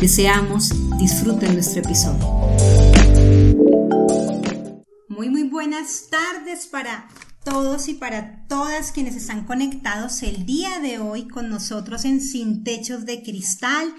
Deseamos disfruten nuestro episodio. Muy, muy buenas tardes para todos y para todas quienes están conectados el día de hoy con nosotros en Sin Techos de Cristal.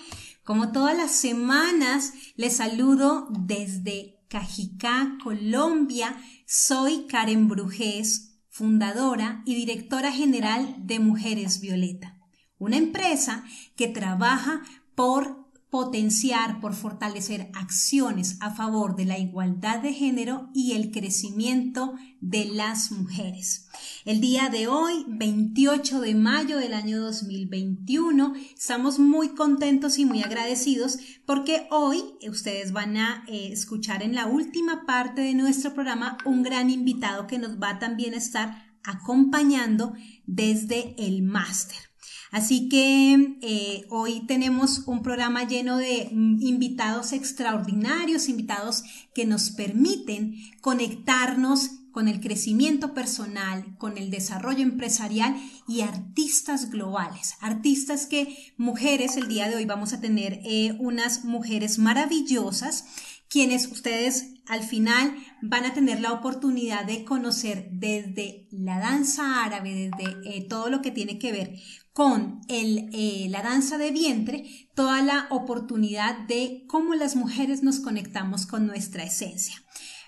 Como todas las semanas, les saludo desde Cajicá, Colombia. Soy Karen Brujés, fundadora y directora general de Mujeres Violeta, una empresa que trabaja por potenciar, por fortalecer acciones a favor de la igualdad de género y el crecimiento de las mujeres. El día de hoy, 28 de mayo del año 2021, estamos muy contentos y muy agradecidos porque hoy ustedes van a eh, escuchar en la última parte de nuestro programa un gran invitado que nos va también a estar acompañando desde el máster. Así que eh, hoy tenemos un programa lleno de mm, invitados extraordinarios, invitados que nos permiten conectarnos con el crecimiento personal, con el desarrollo empresarial y artistas globales. Artistas que mujeres, el día de hoy vamos a tener eh, unas mujeres maravillosas quienes ustedes al final van a tener la oportunidad de conocer desde la danza árabe, desde eh, todo lo que tiene que ver con eh, la danza de vientre, toda la oportunidad de cómo las mujeres nos conectamos con nuestra esencia.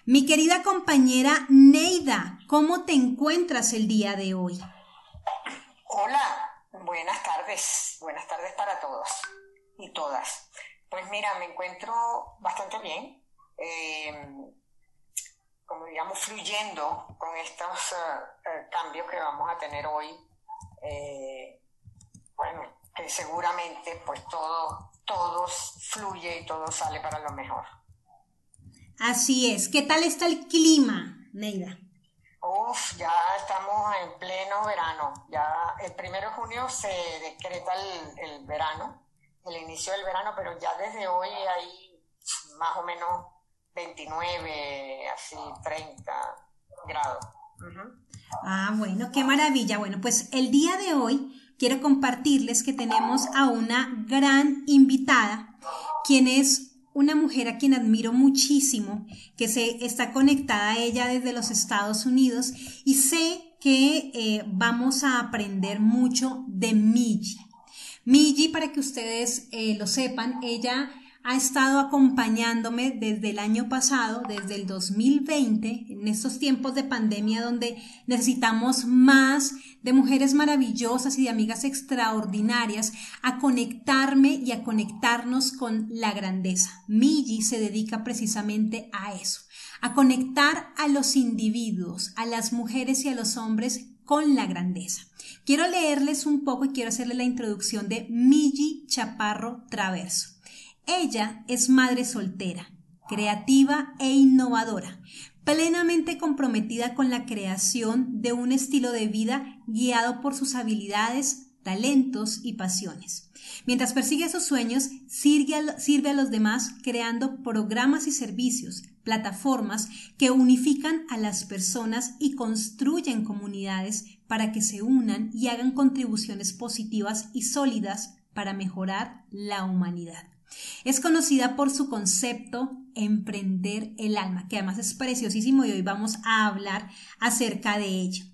Mi querida compañera Neida, ¿cómo te encuentras el día de hoy? Hola, buenas tardes, buenas tardes para todos y todas. Pues mira, me encuentro bastante bien, em, como digamos, fluyendo con estos eh, eh, cambios que vamos a tener hoy bueno, que seguramente pues todo, todo fluye y todo sale para lo mejor. Así es. ¿Qué tal está el clima, Neida? Uf, ya estamos en pleno verano. Ya el primero de junio se decreta el, el verano, el inicio del verano, pero ya desde hoy hay más o menos 29, así 30 grados. Ah, bueno, qué maravilla. Bueno, pues el día de hoy quiero compartirles que tenemos a una gran invitada, quien es una mujer a quien admiro muchísimo, que se está conectada a ella desde los Estados Unidos y sé que eh, vamos a aprender mucho de Miji. Miji, para que ustedes eh, lo sepan, ella ha estado acompañándome desde el año pasado, desde el 2020, en estos tiempos de pandemia donde necesitamos más de mujeres maravillosas y de amigas extraordinarias a conectarme y a conectarnos con la grandeza. Miji se dedica precisamente a eso, a conectar a los individuos, a las mujeres y a los hombres con la grandeza. Quiero leerles un poco y quiero hacerle la introducción de Miji Chaparro Traverso. Ella es madre soltera, creativa e innovadora, plenamente comprometida con la creación de un estilo de vida guiado por sus habilidades, talentos y pasiones. Mientras persigue sus sueños, sirve a, los demás creando programas y servicios, plataformas que unifican a las personas y construyen comunidades para que se unan y hagan contribuciones positivas y sólidas para mejorar la humanidad. Es conocida por su concepto emprender el alma, que además es preciosísimo y hoy vamos a hablar acerca de ello.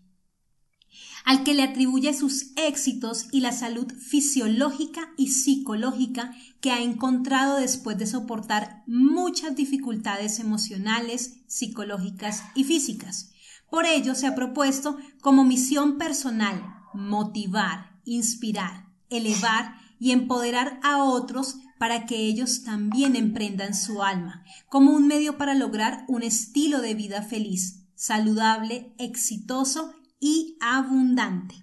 Al que le atribuye sus éxitos y la salud fisiológica y psicológica que ha encontrado después de soportar muchas dificultades emocionales, psicológicas y físicas. Por ello se ha propuesto como misión personal motivar, inspirar, elevar y empoderar a otros para que ellos también emprendan su alma, como un medio para lograr un estilo de vida feliz, saludable, exitoso y abundante.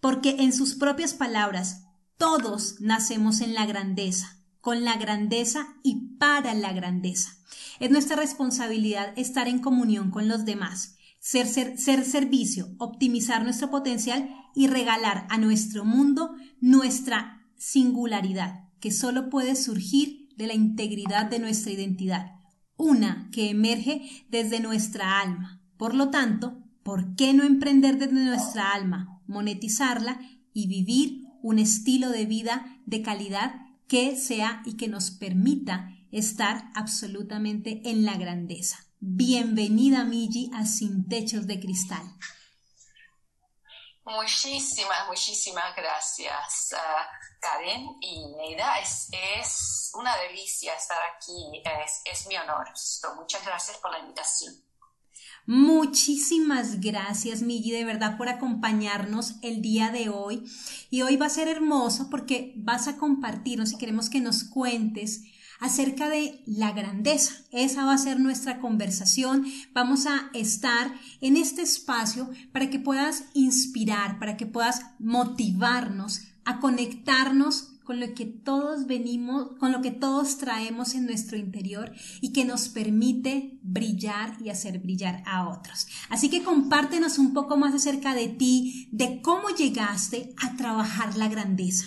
Porque en sus propias palabras, todos nacemos en la grandeza, con la grandeza y para la grandeza. Es nuestra responsabilidad estar en comunión con los demás, ser, ser, ser servicio, optimizar nuestro potencial y regalar a nuestro mundo nuestra singularidad, que solo puede surgir de la integridad de nuestra identidad, una que emerge desde nuestra alma. Por lo tanto, ¿por qué no emprender desde nuestra alma, monetizarla y vivir un estilo de vida de calidad que sea y que nos permita estar absolutamente en la grandeza. Bienvenida, Miji, a Sin Techos de Cristal. Muchísimas, muchísimas gracias, uh, Karen y Neida. Es, una delicia estar aquí, es, es mi honor. Muchas gracias por la invitación. Muchísimas gracias, Migi, de verdad, por acompañarnos el día de hoy. Y hoy va a ser hermoso porque vas a compartirnos y queremos que nos cuentes acerca de la grandeza. Esa va a ser nuestra conversación. Vamos a estar en este espacio para que puedas inspirar, para que puedas motivarnos a conectarnos con lo que todos venimos, con lo que todos traemos en nuestro interior y que nos permite brillar y hacer brillar a otros. Así que compártenos un poco más acerca de ti, de cómo llegaste a trabajar la grandeza.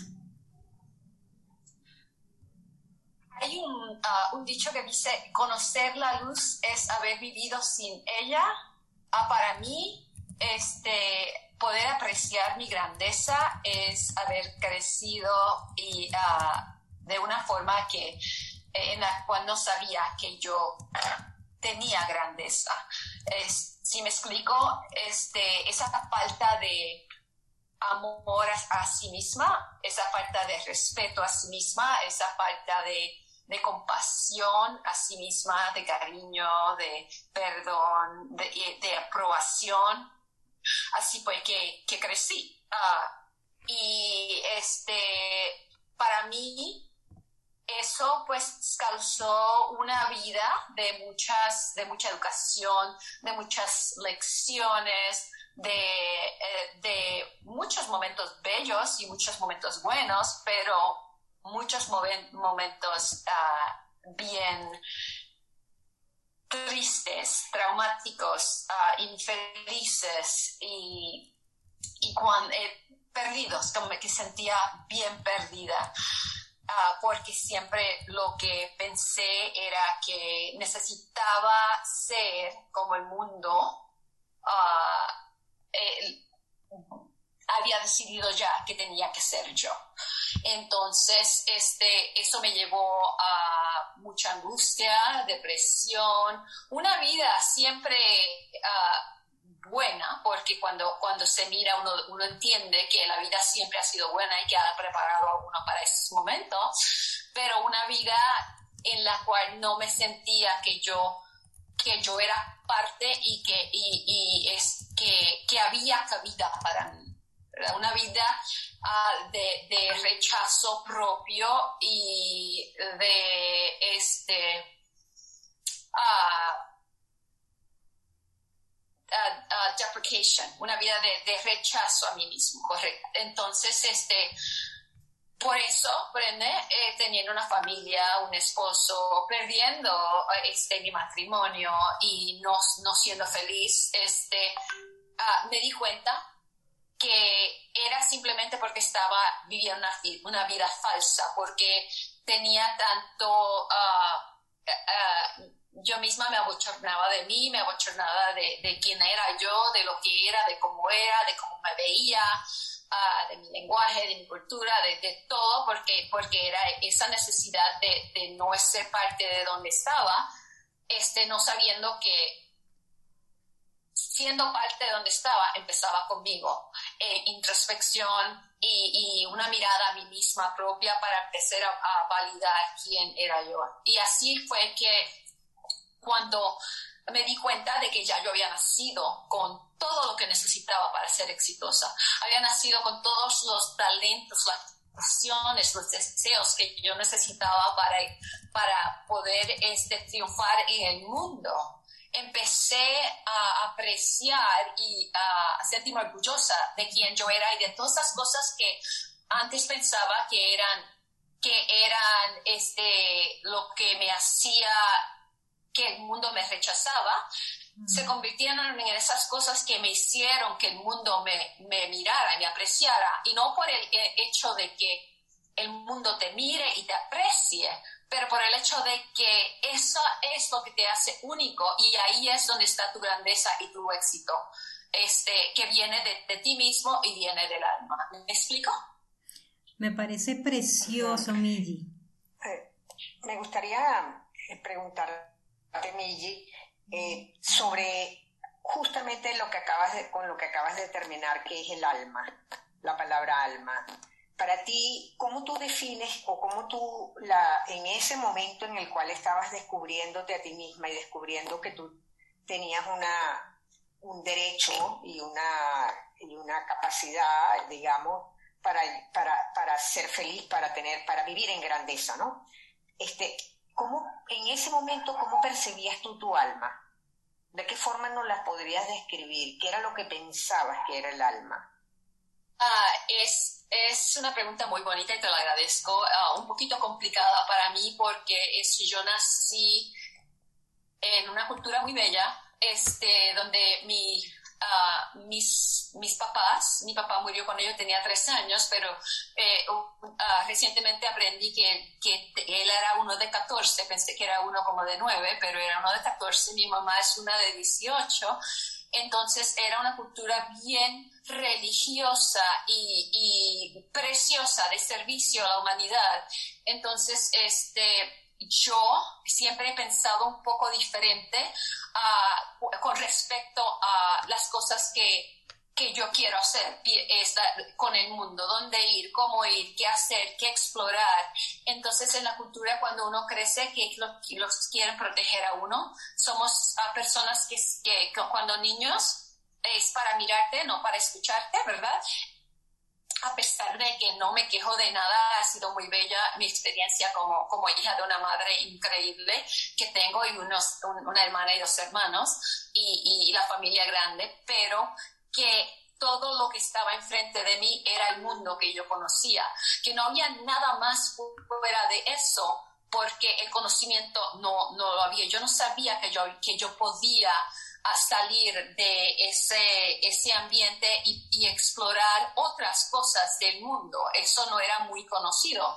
Hay un, ah, un dicho que dice, conocer la luz es haber vivido sin ella. Ah, para mí, este, poder apreciar mi grandeza es haber crecido y ah, de una forma que eh, en la cual no sabía que yo tenía grandeza. si me explico, este, esa falta de amor a, sí misma, esa falta de respeto a sí misma, esa falta de, de compasión a sí misma, de cariño, de perdón, de, de aprobación, Así fue que, que crecí. Ah, y este, para mí, eso pues causó una vida de muchas, de mucha educación, de muchas lecciones, de, eh, de muchos momentos bellos y muchos momentos buenos, pero muchos momentos uh, bien tristes, traumáticos, uh, infelices y, eh, perdidos, como que sentía bien perdida. Uh, porque siempre lo que pensé era que necesitaba ser como el mundo había decidido ya que tenía que ser yo. Entonces, este, eso me llevó a mucha angustia, depresión, una vida siempre uh, buena, porque cuando, cuando se mira uno, uno entiende que la vida siempre ha sido buena y que ha preparado a uno para esos momentos, pero una vida en la cual no me sentía que yo que yo era parte y que, y, y es, que, que había cabida para mí una vida uh, de, rechazo propio y de este uh, deprecation, una vida de, rechazo a mí mismo, correcto. Entonces, este, por eso, prende, eh, teniendo una familia, un esposo, perdiendo este, mi matrimonio y no, no siendo feliz, este, me di cuenta que era simplemente porque estaba viviendo una, vida falsa, porque tenía tanto... Ah, ah, yo misma me abochornaba de mí, me abochornaba de, de, quién era yo, de lo que era, de cómo era, de cómo me veía, ah, de mi lenguaje, de mi cultura, de, todo, porque, porque era esa necesidad de, de, no ser parte de donde estaba, este, no sabiendo que siendo parte de donde estaba, empezaba conmigo. Eh, introspección y, una mirada a mí misma propia para empezar a, validar quién era yo. Y así fue que cuando me di cuenta de que ya yo había nacido con todo lo que necesitaba para ser exitosa. Había nacido con todos los talentos, las pasiones, los deseos que yo necesitaba para, para poder este, triunfar en el mundo empecé a apreciar y a sentirme orgullosa de quien yo era y de todas esas cosas que antes pensaba que eran que eran este, lo que me hacía que el mundo me rechazaba, se convirtieron en esas cosas que me hicieron que el mundo me, me mirara y me apreciara, y no por el hecho de que el mundo te mire y te aprecie, pero por el hecho de que eso es lo que te hace único y ahí es donde está tu grandeza y tu éxito, este, que viene de, ti mismo y viene del alma. ¿Me explico? Me parece precioso, Migi. Eh, me gustaría eh, preguntarte, Migi, eh, sobre justamente lo que acabas de, con lo que acabas de terminar, que es el alma, la palabra alma para ti, ¿cómo tú defines o cómo tú, la, en ese momento en el cual estabas descubriéndote a ti misma y descubriendo que tú tenías una, un derecho y una, y una capacidad, digamos, para, para, para, ser feliz, para tener, para vivir en grandeza, ¿no? Este, ¿cómo, en ese momento, cómo percibías tú tu alma? ¿De qué forma nos la podrías describir? ¿Qué era lo que pensabas que era el alma? Ah, es, es una pregunta muy bonita y te la agradezco. Ah, un poquito complicada para mí porque es, yo nací en una cultura muy bella, este, donde mi, ah, mis, mis papás, mi papá murió cuando yo tenía tres años, pero eh, recientemente aprendí que, que, él era uno de 14, pensé que era uno como de 9, pero era uno de 14, mi mamá es una de 18 entonces era una cultura bien religiosa y, preciosa de servicio a la humanidad. Entonces, este, yo siempre he pensado un poco diferente ah, con respecto a las cosas que que yo quiero hacer con el mundo, dónde ir, cómo ir, qué hacer, qué explorar. Entonces en la cultura cuando uno crece, que los, quieren proteger a uno, somos personas que, que, cuando niños es para mirarte, no para escucharte, ¿verdad? a pesar de que no me quejo de nada, ha sido muy bella mi experiencia como, como hija de una madre increíble que tengo y unos, una hermana y dos hermanos y, y, la familia grande, pero que todo lo que estaba enfrente de mí era el mundo que yo conocía, que no había nada más fuera de eso, porque el conocimiento no, no lo había. Yo no sabía que yo, que yo podía ah, salir de ese, ese ambiente y, explorar otras cosas del mundo. Eso no era muy conocido.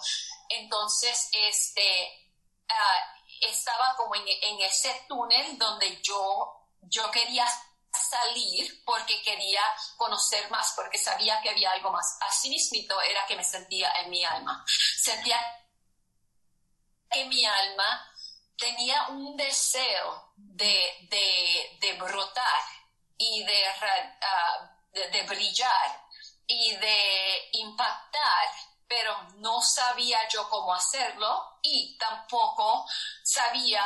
Entonces, este, ah, estaba como en, en, ese túnel donde yo, yo quería salir porque quería conocer más, porque sabía que había algo más. Así mismo era que me sentía en mi alma. Sentía que mi alma tenía un deseo de, de, brotar y ah, de, de, brillar y de impactar, pero no sabía yo cómo hacerlo y tampoco sabía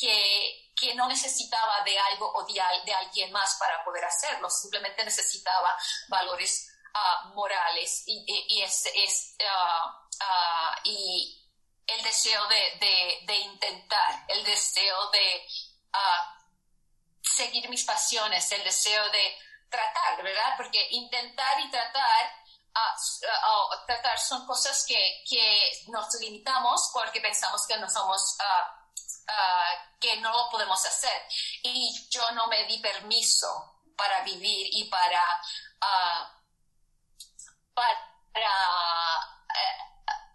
que que no necesitaba de algo o de, alguien más para poder hacerlo, simplemente necesitaba valores ah, morales y, ah, ah, y, el deseo de, intentar, el deseo de seguir mis pasiones, el deseo de tratar, ¿verdad? Porque intentar y tratar tratar son cosas que, que, nos limitamos porque pensamos que no somos Ah, que no lo podemos hacer. Y yo no me di permiso para vivir y para, uh, para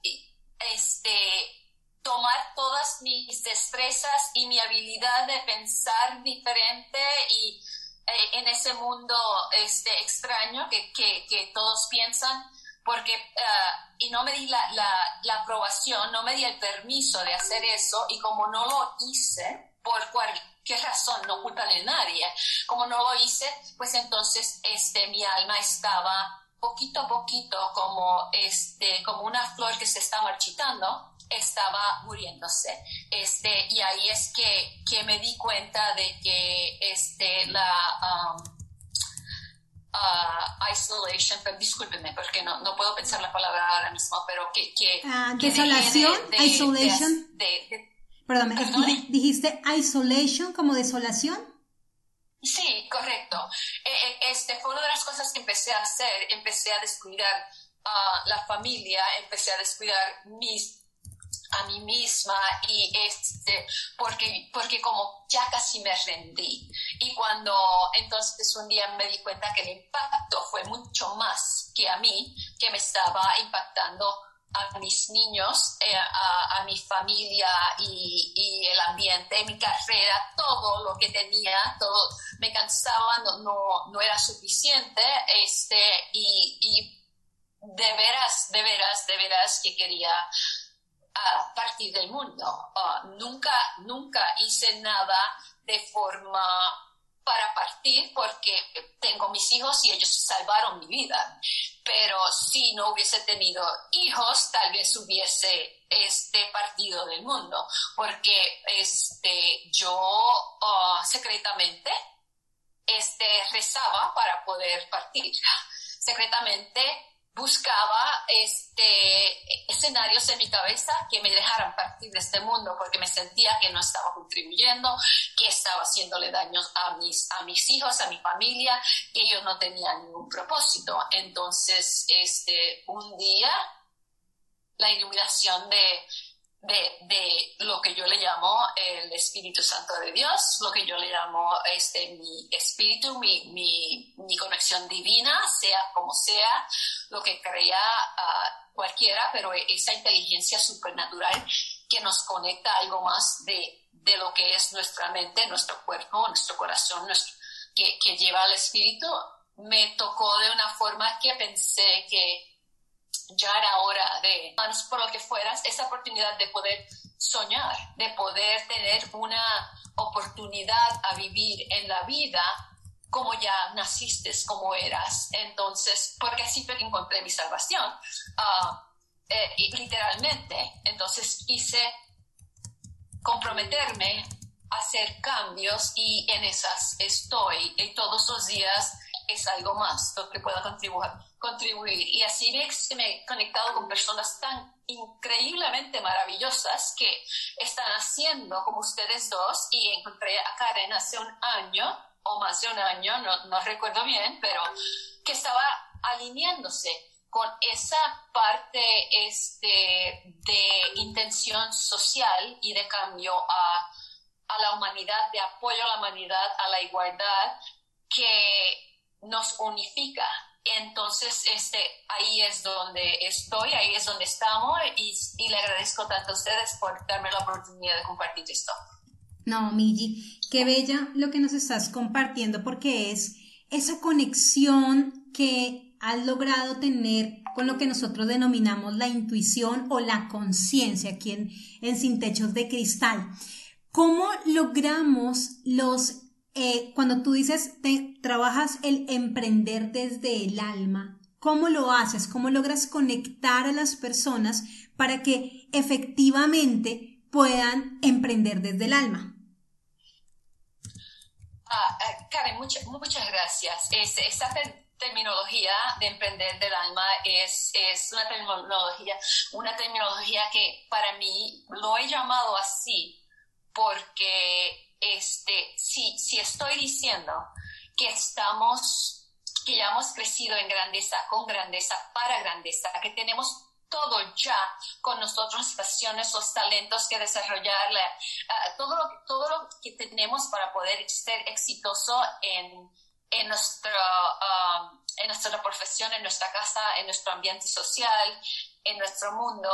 eh, este, tomar todas mis destrezas y mi habilidad de pensar diferente y eh, en ese mundo este, extraño que, que todos piensan porque, uh, y no me di la, la, la, aprobación, no me di el permiso de hacer eso, y como no lo hice, por cualquier razón, no culpa de nadie, como no lo hice, pues entonces este, mi alma estaba poquito a poquito como, este, como una flor que se está marchitando, estaba muriéndose. Este, y ahí es que, que me di cuenta de que este, la... Um, uh, isolation, pero discúlpeme porque no, no puedo pensar la palabra ahora mismo, pero que... que, ah, desolación, isolation. Perdón, dijiste isolation como desolación. Sí, correcto. Eh, eh, este fue una de las cosas que empecé a hacer. Empecé a descuidar a la familia, empecé a descuidar mis a mí misma y este porque porque como ya casi me rendí. Y cuando entonces un día me di cuenta que el impacto fue mucho más que a mí que me estaba impactando a mis niños, eh, a, mi familia y, el ambiente, mi carrera, todo lo que tenía, todo me cansaba, no, no, era suficiente, este, y, y, de veras, de veras, de veras que quería uh, partir del mundo. Ah, nunca, nunca hice nada de forma para partir porque tengo mis hijos y ellos salvaron mi vida. Pero si no hubiese tenido hijos, tal vez hubiese este partido del mundo, porque este, yo ah, secretamente este, rezaba para poder partir. Secretamente buscaba este, escenarios en mi cabeza que me dejaran partir de este mundo porque me sentía que no estaba contribuyendo, que estaba haciéndole daño a mis, a mis hijos, a mi familia, que yo no tenía ningún propósito. Entonces, este, un día, la iluminación de, de, de, lo que yo le llamo el Espíritu Santo de Dios, lo que yo le llamo este, mi espíritu, mi, mi, conexión divina, sea como sea, lo que crea uh, cualquiera, pero esa inteligencia supernatural que nos conecta algo más de, de, lo que es nuestra mente, nuestro cuerpo, nuestro corazón, nuestro, que, que lleva al espíritu, me tocó de una forma que pensé que ya era hora de, por lo que fueras, esa oportunidad de poder soñar, de poder tener una oportunidad a vivir en la vida como ya naciste, como eras. Entonces, porque así fue que encontré mi salvación, uh, eh, literalmente. Entonces, quise comprometerme a hacer cambios y en esas estoy. Y todos los días es algo más que pueda contribuir. Y así me he conectado con personas tan increíblemente maravillosas que están haciendo como ustedes dos y encontré a Karen hace un año o más de un año, no, no recuerdo bien, pero que estaba alineándose con esa parte este, de intención social y de cambio a, a la humanidad, de apoyo a la humanidad, a la igualdad, que nos unifica entonces, este, ahí es donde estoy, ahí es donde estamos y, le agradezco tanto a ustedes por darme la oportunidad de compartir esto. No, Migi, qué bella lo que nos estás compartiendo porque es esa conexión que has logrado tener con lo que nosotros denominamos la intuición o la conciencia aquí en, en Sin Techos de Cristal. ¿Cómo logramos los eh, cuando tú dices, te, trabajas el emprender desde el alma, ¿cómo lo haces? ¿Cómo logras conectar a las personas para que efectivamente puedan emprender desde el alma? Ah, ah Karen, muchas gracias. esa terminología de emprender del alma es, es una terminología, una terminología que para mí lo he llamado así porque este, si, si estoy diciendo que estamos, que ya hemos crecido en grandeza, con grandeza, para grandeza, que tenemos todo ya con nosotros, las pasiones, los talentos que desarrollar, uh, todo, lo, todo lo que tenemos para poder ser exitoso en, en, nuestro, um, en nuestra profesión, en nuestra casa, en nuestro ambiente social, en nuestro mundo.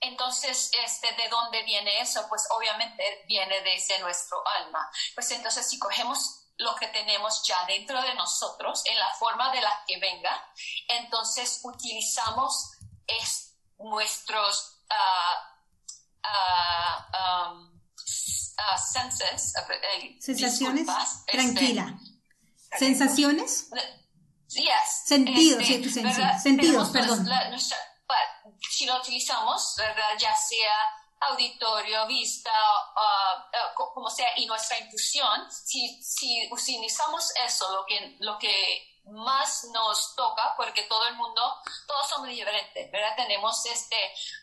Entonces, este, ¿de dónde viene eso? Pues obviamente viene desde nuestro alma. Pues entonces, si cogemos lo que tenemos ya dentro de nosotros, en la forma de la que venga, entonces utilizamos es, nuestros uh, uh, um, senses, eh, sensaciones, este, tranquila. sensaciones, yes, sentidos, este, sentidos, perdón si lo utilizamos, ¿verdad? ya sea auditorio, vista, uh, uh, como sea, y nuestra intuición, si, si utilizamos eso, lo que, lo que más nos toca, porque todo el mundo, todos somos diferentes, ¿verdad? Tenemos este,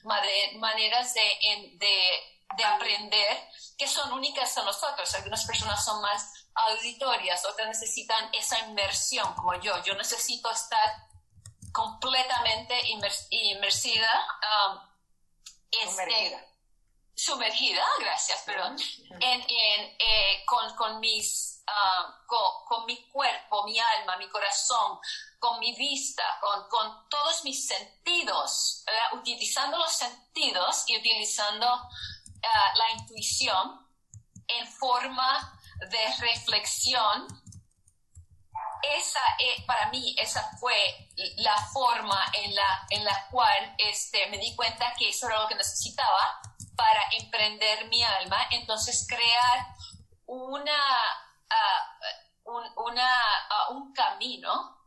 maneras de, de, de aprender que son únicas a nosotros. Algunas personas son más auditorias, otras necesitan esa inmersión, como yo. Yo necesito estar completamente inmersida um, Este, sumergida, gracias, perdón, en, eh, con, mis, ah, con, mi cuerpo, mi alma, mi corazón, con mi vista, con, todos mis sentidos, utilizando los sentidos y utilizando ah, la intuición en forma de reflexión. Esa, eh, para mí, esa fue la forma en la, en la cual este, me di cuenta que eso era lo que necesitaba para emprender mi alma, entonces crear una, ah, un, ah, un camino,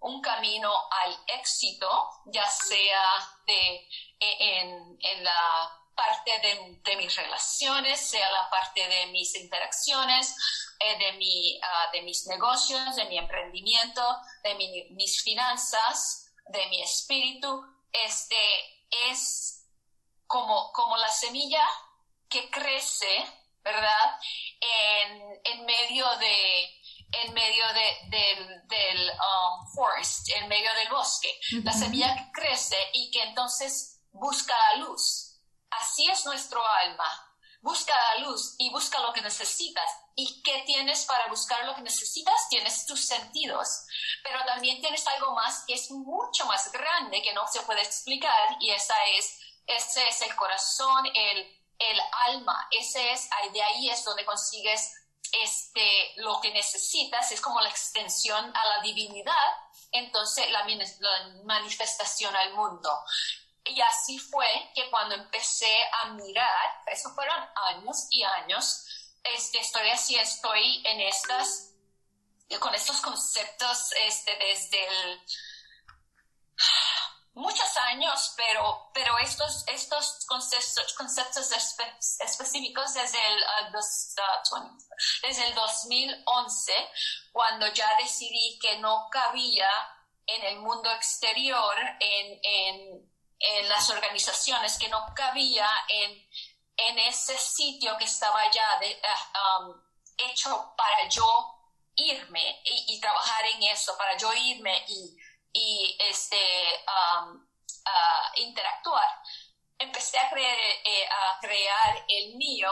un camino al éxito, ya sea de, e, en, la parte de, mis relaciones, sea la parte de mis interacciones, eh, de, mi, ah, de mis negocios, de mi emprendimiento, de mis finanzas, de mi espíritu, este es como, como la semilla que crece, ¿verdad? En, en medio de, en medio de, del, um, forest, en medio del bosque. La semilla que crece y que entonces busca la luz. Así es nuestro alma. Busca la luz y busca lo que necesitas. ¿Y qué tienes para buscar lo que necesitas? Tienes tus sentidos. Pero también tienes algo más que es mucho más grande que no se puede explicar y esa es ese es el corazón, el, el alma, ese es, de ahí es donde consigues este, lo que necesitas, es como la extensión a la divinidad, entonces la, manifestación al mundo. Y así fue que cuando empecé a mirar, eso fueron años y años, este, estoy así, estoy en estas, con estos conceptos este, desde el muchos años, pero, pero estos, estos conceptos, conceptos específicos desde el, desde el 2011, cuando ya decidí que no cabía en el mundo exterior, en, en, en las organizaciones, que no cabía en, en ese sitio que estaba ya de, uh, um, hecho para yo irme y, trabajar en eso, para yo irme y este, um, interactuar. Empecé a, creer, eh, crear el mío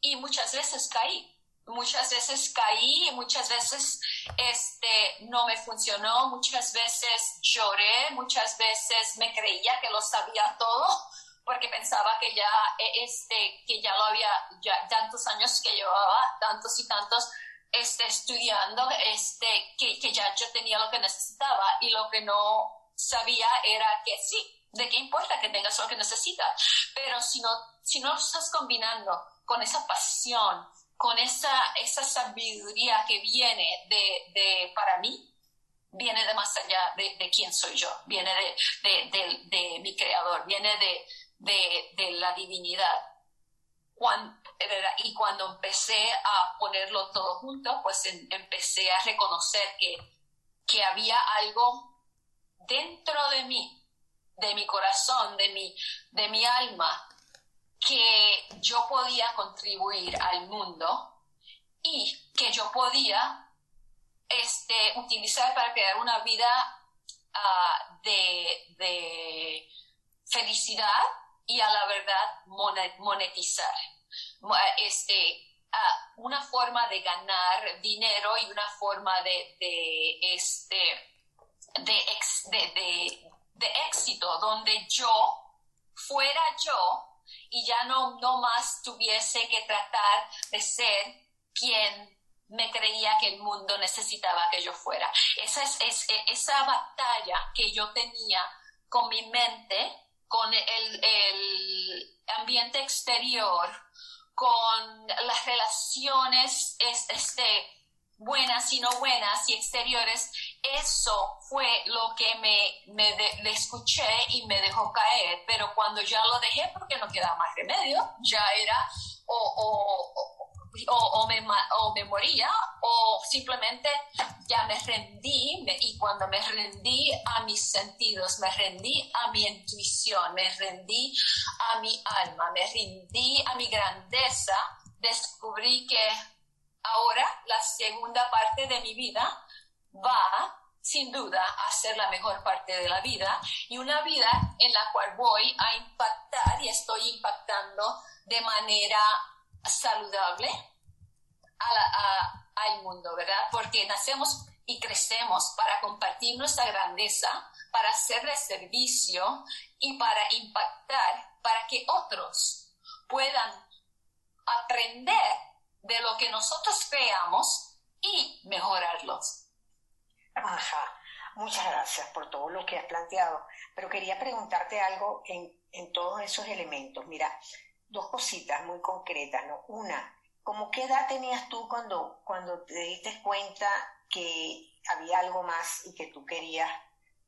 y muchas veces caí. Muchas veces caí, muchas veces este, no me funcionó, muchas veces lloré, muchas veces me creía que lo sabía todo porque pensaba que ya, eh, este, que ya lo había, ya tantos años que llevaba, tantos y tantos, este, estudiando, este, que, que ya yo tenía lo que necesitaba y lo que no sabía era que sí, de qué importa que tengas lo que necesitas, pero si no, si no estás combinando con esa pasión, con esa, esa sabiduría que viene de, de para mí, viene de más allá de, de quién soy yo, viene de, de, de mi creador, viene de, la divinidad. Cuando, y cuando empecé a ponerlo todo junto, pues empecé a reconocer que, que había algo dentro de mí, de mi corazón, de mi, de mi alma, que yo podía contribuir al mundo y que yo podía este, utilizar para crear una vida ah, de, de felicidad y a la verdad monetizar este, una forma de ganar dinero y una forma de, de este, de, de, éxito, donde yo fuera yo y ya no, no más tuviese que tratar de ser quien me creía que el mundo necesitaba que yo fuera. Esa es, es, esa batalla que yo tenía con mi mente, con el, el ambiente exterior, con las relaciones este, buenas y no buenas y exteriores, eso fue lo que me, me le escuché y me dejó caer, pero cuando ya lo dejé porque no quedaba más remedio, ya era o, o, o, me, o me moría o simplemente ya me rendí y cuando me rendí a mis sentidos, me rendí a mi intuición, me rendí a mi alma, me rendí a mi grandeza, descubrí que ahora la segunda parte de mi vida va sin duda, a ser la mejor parte de la vida y una vida en la cual voy a impactar y estoy impactando de manera saludable al mundo, ¿verdad? Porque nacemos y crecemos para compartir nuestra grandeza, para hacerle servicio y para impactar, para que otros puedan aprender de lo que nosotros creamos y mejorarlos. Ajá. Muchas gracias por todo lo que has planteado. Pero quería preguntarte algo en, en todos esos elementos. Mira, dos cositas muy concretas, ¿no? Una, ¿cómo qué edad tenías tú cuando, cuando te diste cuenta que había algo más y que tú querías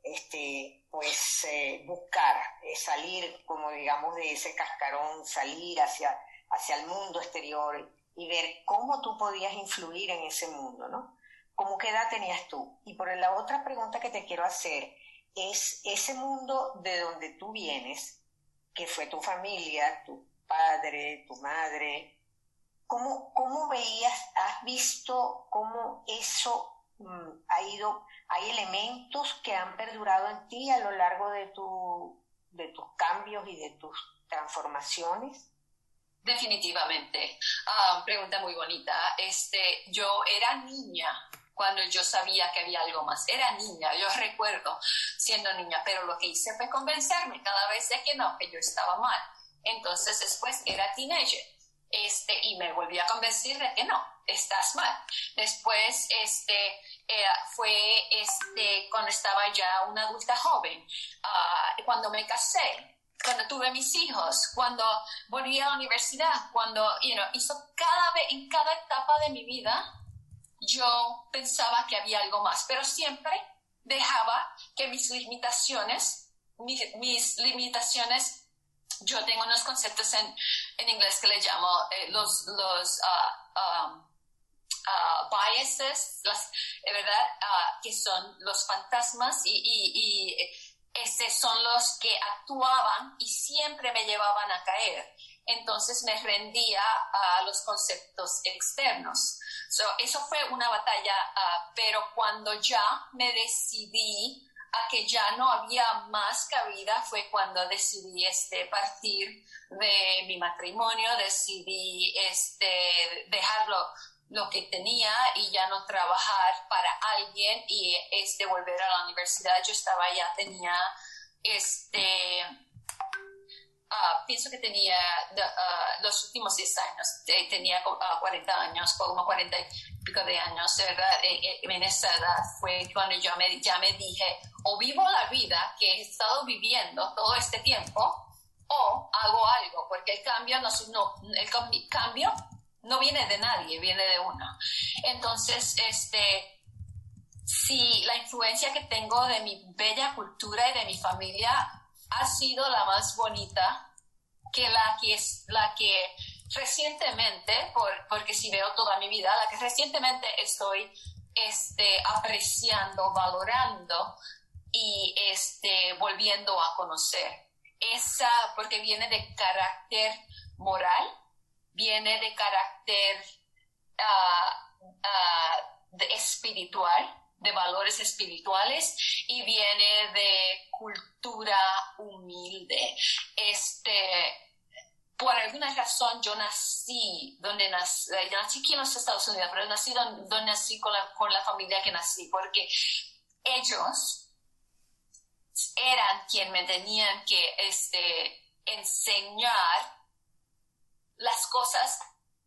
este, pues eh, buscar, eh, salir como digamos de ese cascarón, salir hacia, hacia el mundo exterior y ver cómo tú podías influir en ese mundo, ¿no? ¿Cómo qué edad tenías tú? Y por la otra pregunta que te quiero hacer es ese mundo de donde tú vienes, que fue tu familia, tu padre, tu madre, ¿cómo, cómo veías, has visto cómo eso Mm, ha ido, hay elementos que han perdurado en ti a lo largo de, tu, de tus cambios y de tus transformaciones? Definitivamente. Ah, pregunta muy bonita. Este, yo era niña cuando yo sabía que había algo más. Era niña, yo recuerdo siendo niña, pero lo que hice fue convencerme cada vez de que no, que yo estaba mal. Entonces después era teenager este, y me volví a convencer de que no, estás mal. Después, este, eh, fue este, cuando estaba ya una adulta joven, uh, cuando me casé, cuando tuve mis hijos, cuando volví a la universidad, cuando, you know, hizo cada vez, en cada etapa de mi vida, yo pensaba que había algo más, pero siempre dejaba que mis limitaciones, mis, mis limitaciones yo tengo unos conceptos en, en inglés que le llamo eh, los, los uh, uh, biases, las, ¿verdad? Uh, que son los fantasmas y, y, y ese son los que actuaban y siempre me llevaban a caer. Entonces me rendía a los conceptos externos. So, eso fue una batalla, pero cuando ya me decidí a que ya no había más cabida fue cuando decidí este, partir de mi matrimonio, decidí este, dejarlo lo que tenía y ya no trabajar para alguien y este, volver a la universidad. Yo estaba ya, tenía este, Ah, pienso que tenía uh, los últimos 10 años, tenía 40 ah, años, como 40 y pico de años, ¿verdad? E, e, en, esa edad fue cuando yo me, ya me dije, o vivo la vida que he estado viviendo todo este tiempo, o hago algo, porque el cambio no, no el cambio no viene de nadie, viene de uno. Entonces, este, si la influencia que tengo de mi bella cultura y de mi familia ha sido la más bonita que la que es la que recientemente, por, porque si veo toda mi vida, la que recientemente estoy este, apreciando, valorando y este, volviendo a conocer. Esa, porque viene de carácter moral, viene de carácter uh, uh, de espiritual, de valores espirituales y viene de cultura humilde. Este, por alguna razón yo nací donde nací, eh, yo nací aquí en los Estados Unidos, pero nací donde, nací con la, con la familia que nací, porque ellos eran quien me tenían que este, enseñar las cosas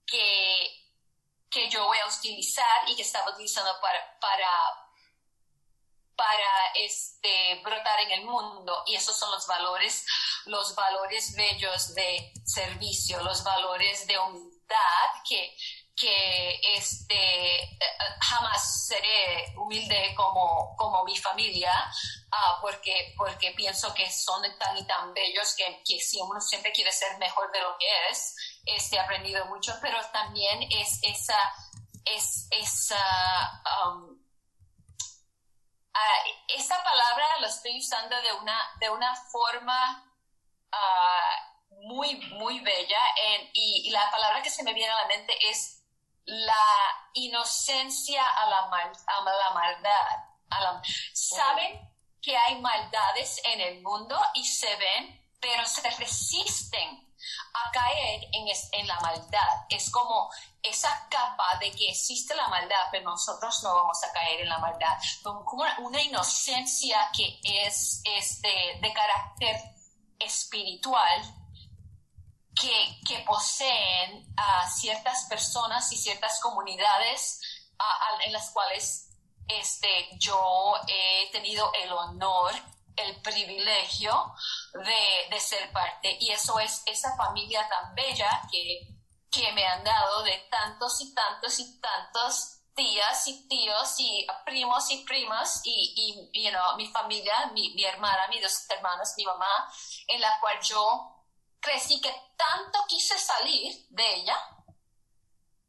que que yo voy a utilizar y que estaba utilizando para, para, para este, brotar en el mundo. Y esos son los valores, los valores bellos de servicio, los valores de humildad que, que este, jamás seré humilde como, como mi familia, uh, porque, porque pienso que son tan y tan bellos que, que si uno siempre quiere ser mejor de lo que es, este, he aprendido mucho, pero también es esa, es esa, um, uh, esa palabra lo estoy usando de una, de una forma uh, muy, muy bella y, la palabra que se me viene a la mente es la inocencia a la, a la maldad. saben que hay maldades en el mundo y se ven, pero se resisten a caer en, en, la maldad. Es como esa capa de que existe la maldad, pero nosotros no vamos a caer en la maldad. Como una inocencia que es, de, de carácter espiritual que, que, poseen a ciertas personas y ciertas comunidades en las cuales este, yo he tenido el honor, el privilegio de, ser parte. Y eso es esa familia tan bella que, que me han dado de tantos y tantos y tantos tías y tíos y primos y primas y, y mi familia, mi, mi, hermana, mis dos hermanos, mi mamá, en la cual yo crecí que tanto quise salir de ella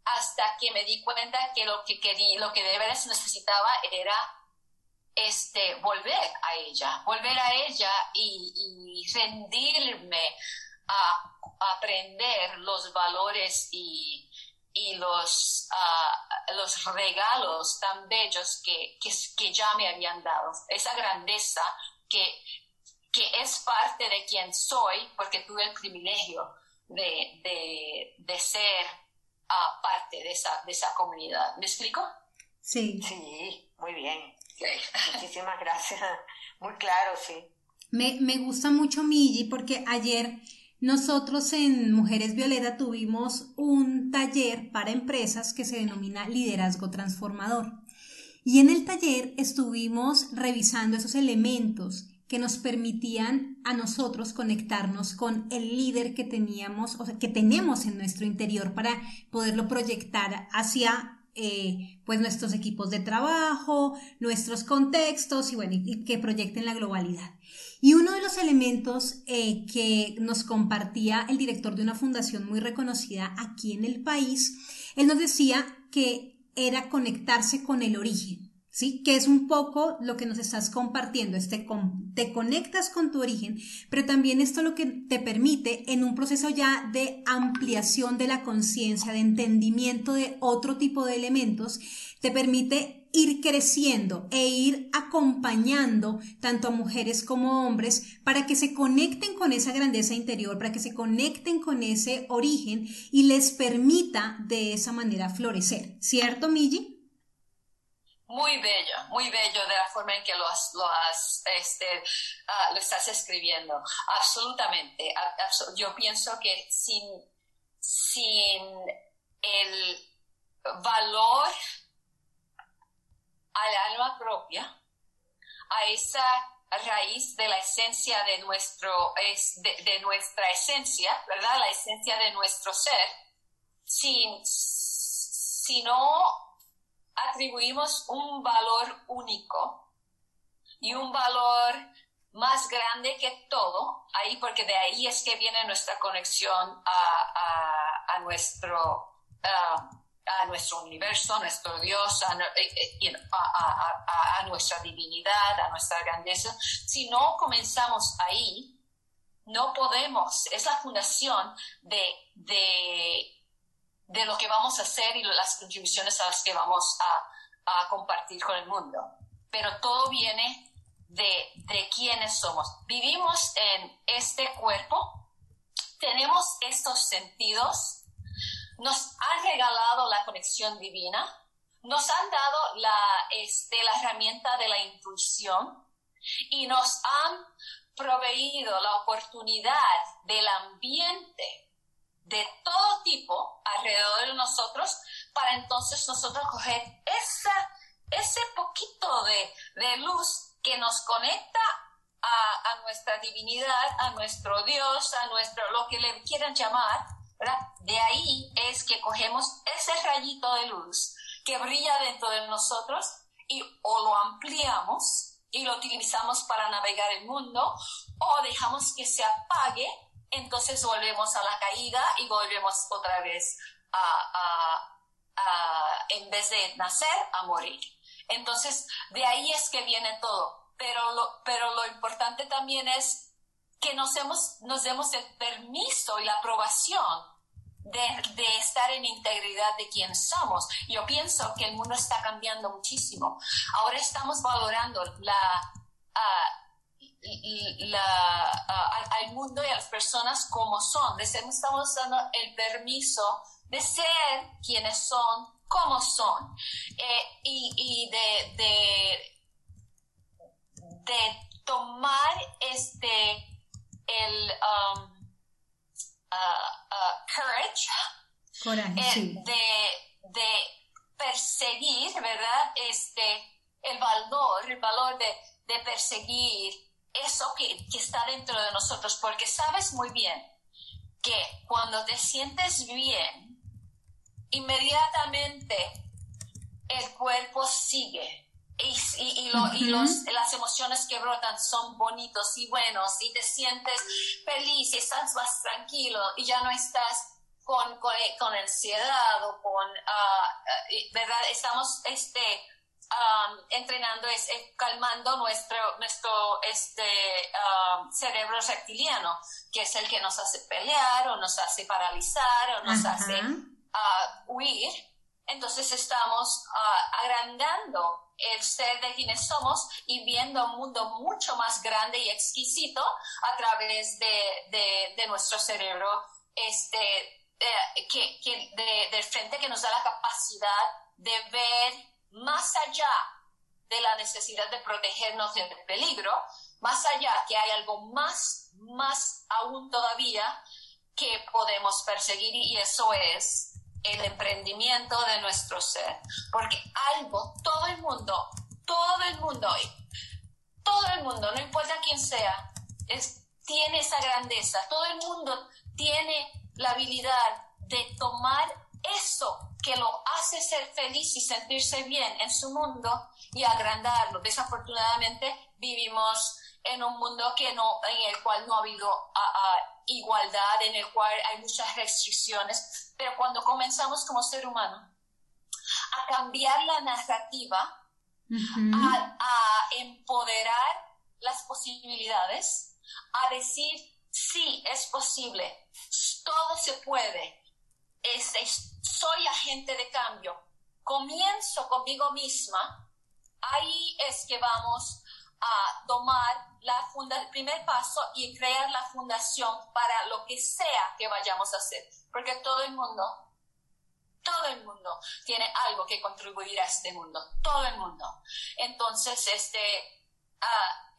hasta que me di cuenta que lo que quería, lo que de veras necesitaba era este, volver a ella, volver a ella y, rendirme a, aprender los valores y, los, uh, los regalos tan bellos que, que, ya me habían dado, esa grandeza que, que es parte de quien soy porque tuve el privilegio de, de, de ser parte de esa, de esa comunidad. ¿Me explico? Sí. Sí, muy bien. Muchísimas gracias. Muy claro, sí. Me, me gusta mucho Migi porque ayer nosotros en Mujeres Violeta tuvimos un taller para empresas que se denomina Liderazgo Transformador. Y en el taller estuvimos revisando esos elementos que nos permitían a nosotros conectarnos con el líder que teníamos, o sea, que tenemos en nuestro interior para poderlo proyectar hacia eh, pues nuestros equipos de trabajo, nuestros contextos y bueno, y, que proyecten la globalidad. Y uno de los elementos eh, que nos compartía el director de una fundación muy reconocida aquí en el país, él nos decía que era conectarse con el origen. ¿Sí? Que es un poco lo que nos estás compartiendo, este te conectas con tu origen, pero también esto lo que te permite en un proceso ya de ampliación de la conciencia, de entendimiento de otro tipo de elementos, te permite ir creciendo e ir acompañando tanto a mujeres como hombres para que se conecten con esa grandeza interior, para que se conecten con ese origen y les permita de esa manera florecer. ¿Cierto, Miji? Muy bello, muy bello de la forma en que lo, lo, has, este, ah, estás escribiendo. Absolutamente. Yo pienso que sin, sin el valor al alma propia, a esa raíz de la esencia de, nuestro, de, de nuestra esencia, ¿verdad? La esencia de nuestro ser, sin, si no atribuimos un valor único y un valor más grande que todo, ahí porque de ahí es que viene nuestra conexión a, nuestro, a nuestro universo, a nuestro Dios, a, nuestra divinidad, a nuestra grandeza. Si no comenzamos ahí, no podemos, es la fundación de, de de lo que vamos a hacer y las contribuciones a las que vamos a, compartir con el mundo. Pero todo viene de, de quiénes somos. Vivimos en este cuerpo, tenemos estos sentidos, nos han regalado la conexión divina, nos han dado la, este, la herramienta de la intuición y nos han proveído la oportunidad del ambiente de todo tipo alrededor de nosotros para entonces nosotros coger ese poquito de, de luz que nos conecta a, a, nuestra divinidad, a nuestro Dios, a nuestro, lo que le quieran llamar, ¿verdad? De ahí es que cogemos ese rayito de luz que brilla dentro de nosotros y o lo ampliamos y lo utilizamos para navegar el mundo o dejamos que se apague entonces volvemos a la caída y volvemos otra vez a, en vez de nacer, a morir. Entonces, de ahí es que viene todo. Pero lo, pero lo importante también es que nos, hemos, nos demos el permiso y la aprobación de, estar en integridad de quién somos. Yo pienso que el mundo está cambiando muchísimo. Ahora estamos valorando la, al mundo y a las personas como son. Estamos dando el permiso de ser quienes son, como son. Eh, y, de, de, de, tomar este, el... Um, Uh, uh, courage, eh, de, de, perseguir, ¿verdad? Este, el valor, el valor de, de perseguir eso que, que está dentro de nosotros, porque sabes muy bien que cuando te sientes bien, inmediatamente el cuerpo sigue y, las emociones que brotan son bonitos y buenos y te sientes feliz y estás más tranquilo y ya no estás con, con, con ansiedad o con, ah, ¿verdad? Estamos este, entrenando, es, calmando nuestro, nuestro este, cerebro reptiliano, que es el que nos hace pelear o nos hace paralizar o nos hace ah, huir. Entonces estamos agrandando el ser de quienes somos y viendo un mundo mucho más grande y exquisito a través de, de, nuestro cerebro este, eh, que, que del frente que nos da la capacidad de ver más allá de la necesidad de protegernos del peligro, más allá que hay algo más, más aún todavía que podemos perseguir y eso es el emprendimiento de nuestro ser. Porque algo, todo el mundo, todo el mundo, todo el mundo, no importa quién sea, es, tiene esa grandeza. Todo el mundo tiene la habilidad de tomar eso que lo hace ser feliz y sentirse bien en su mundo y agrandarlo. Desafortunadamente vivimos en un mundo que no, en el cual no ha habido igualdad, en el cual hay muchas restricciones, pero cuando comenzamos como ser humano a cambiar la narrativa, a, empoderar las posibilidades, a decir, sí, es posible, todo se puede, soy agente de cambio, comienzo conmigo misma, ahí es que vamos a tomar la el primer paso y crear la fundación para lo que sea que vayamos a hacer. Porque todo el mundo, todo el mundo tiene algo que contribuir a este mundo. Todo el mundo. Entonces, este, ah,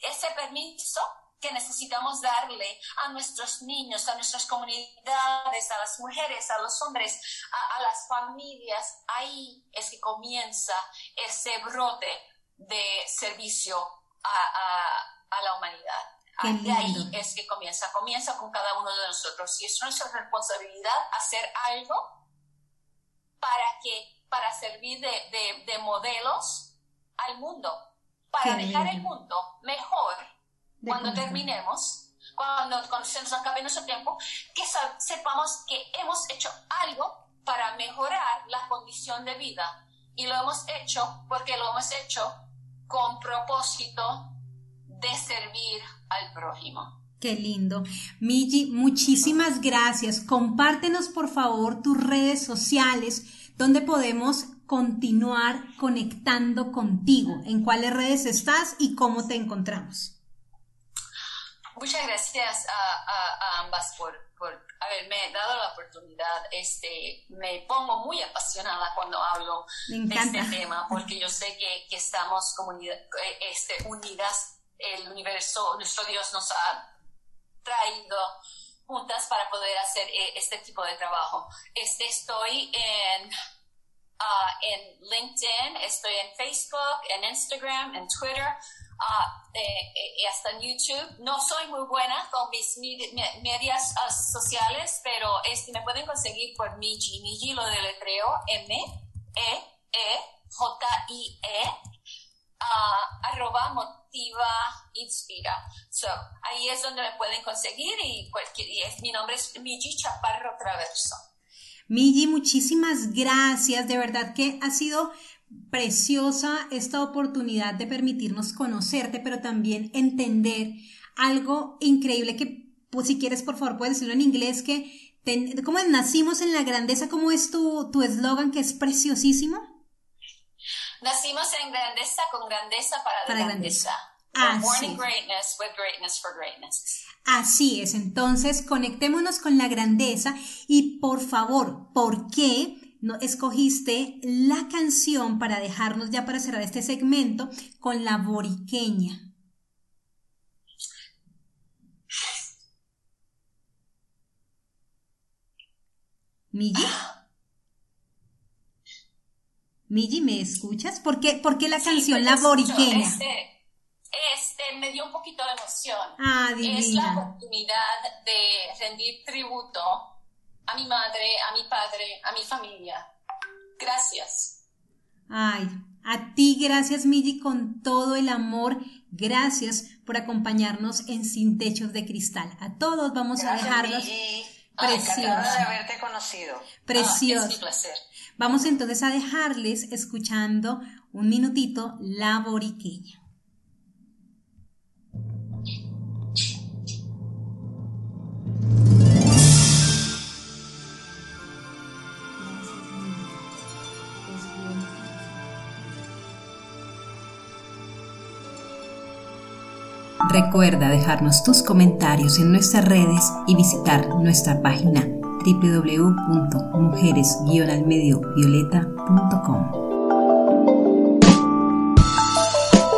ese permiso que necesitamos darle a nuestros niños, a nuestras comunidades, a las mujeres, a los hombres, a, las familias, ahí es que comienza ese brote de servicio a, la humanidad. De ahí es que comienza, comienza con cada uno de nosotros. Y es nuestra responsabilidad hacer algo para que, para servir de, de, modelos al mundo, para dejar el mundo mejor cuando terminemos, cuando, cuando, se nos acabe nuestro tiempo, que sepamos que hemos hecho algo para mejorar la condición de vida. Y lo hemos hecho porque lo hemos hecho con propósito de servir al prójimo. Qué lindo. Migi, muchísimas gracias. Compártenos por favor tus redes sociales donde podemos continuar conectando contigo. ¿En cuáles redes estás y cómo te encontramos? Muchas gracias a, ambas por, haberme dado la oportunidad. Este, me pongo muy apasionada cuando hablo de este tema porque yo sé que, que estamos comunidad, eh, este, unidas el universo, nuestro Dios nos ha traído juntas para poder hacer eh, este tipo de trabajo. Este, estoy en, ah, en LinkedIn, estoy en Facebook, en Instagram, en Twitter uh, hasta en YouTube. No soy muy buena con mis medias ah, sociales, pero este, me pueden conseguir por Miji. Miji lo deletreo M-E-E-J-I-E arroba motiva inspira. So, ahí es donde me pueden conseguir y, cualquier, mi nombre es Migi Chaparro Traverso. Migi, muchísimas gracias. De verdad que ha sido preciosa esta oportunidad de permitirnos conocerte, pero también entender algo increíble que, pues si quieres, por favor, puedes decirlo en inglés, que ¿cómo es? Nacimos en la grandeza, ¿cómo es tu eslogan que es preciosísimo? Nacimos en grandeza con grandeza para, para grandeza. Así. Greatness with greatness for greatness. Así es, entonces conectémonos con la grandeza y por favor, ¿por qué no escogiste la canción para dejarnos ya para cerrar este segmento con la boriqueña? Migi. Migi, ¿me escuchas? ¿Por qué, la canción La Boriqueña? Este, este, me dio un poquito de emoción. Ah, Es la oportunidad de rendir tributo a mi madre, a mi padre, a mi familia. Gracias. Ay, a ti gracias, Migi, con todo el amor. Gracias por acompañarnos en Sin Techos de Cristal. A todos vamos a dejarlos. Precioso. de haberte conocido. Precioso. Ah, es mi placer. Vamos entonces a dejarles escuchando un minutito la boriqueña. Recuerda dejarnos tus comentarios en nuestras redes y visitar nuestra página www.mujeres-almediovioleta.com.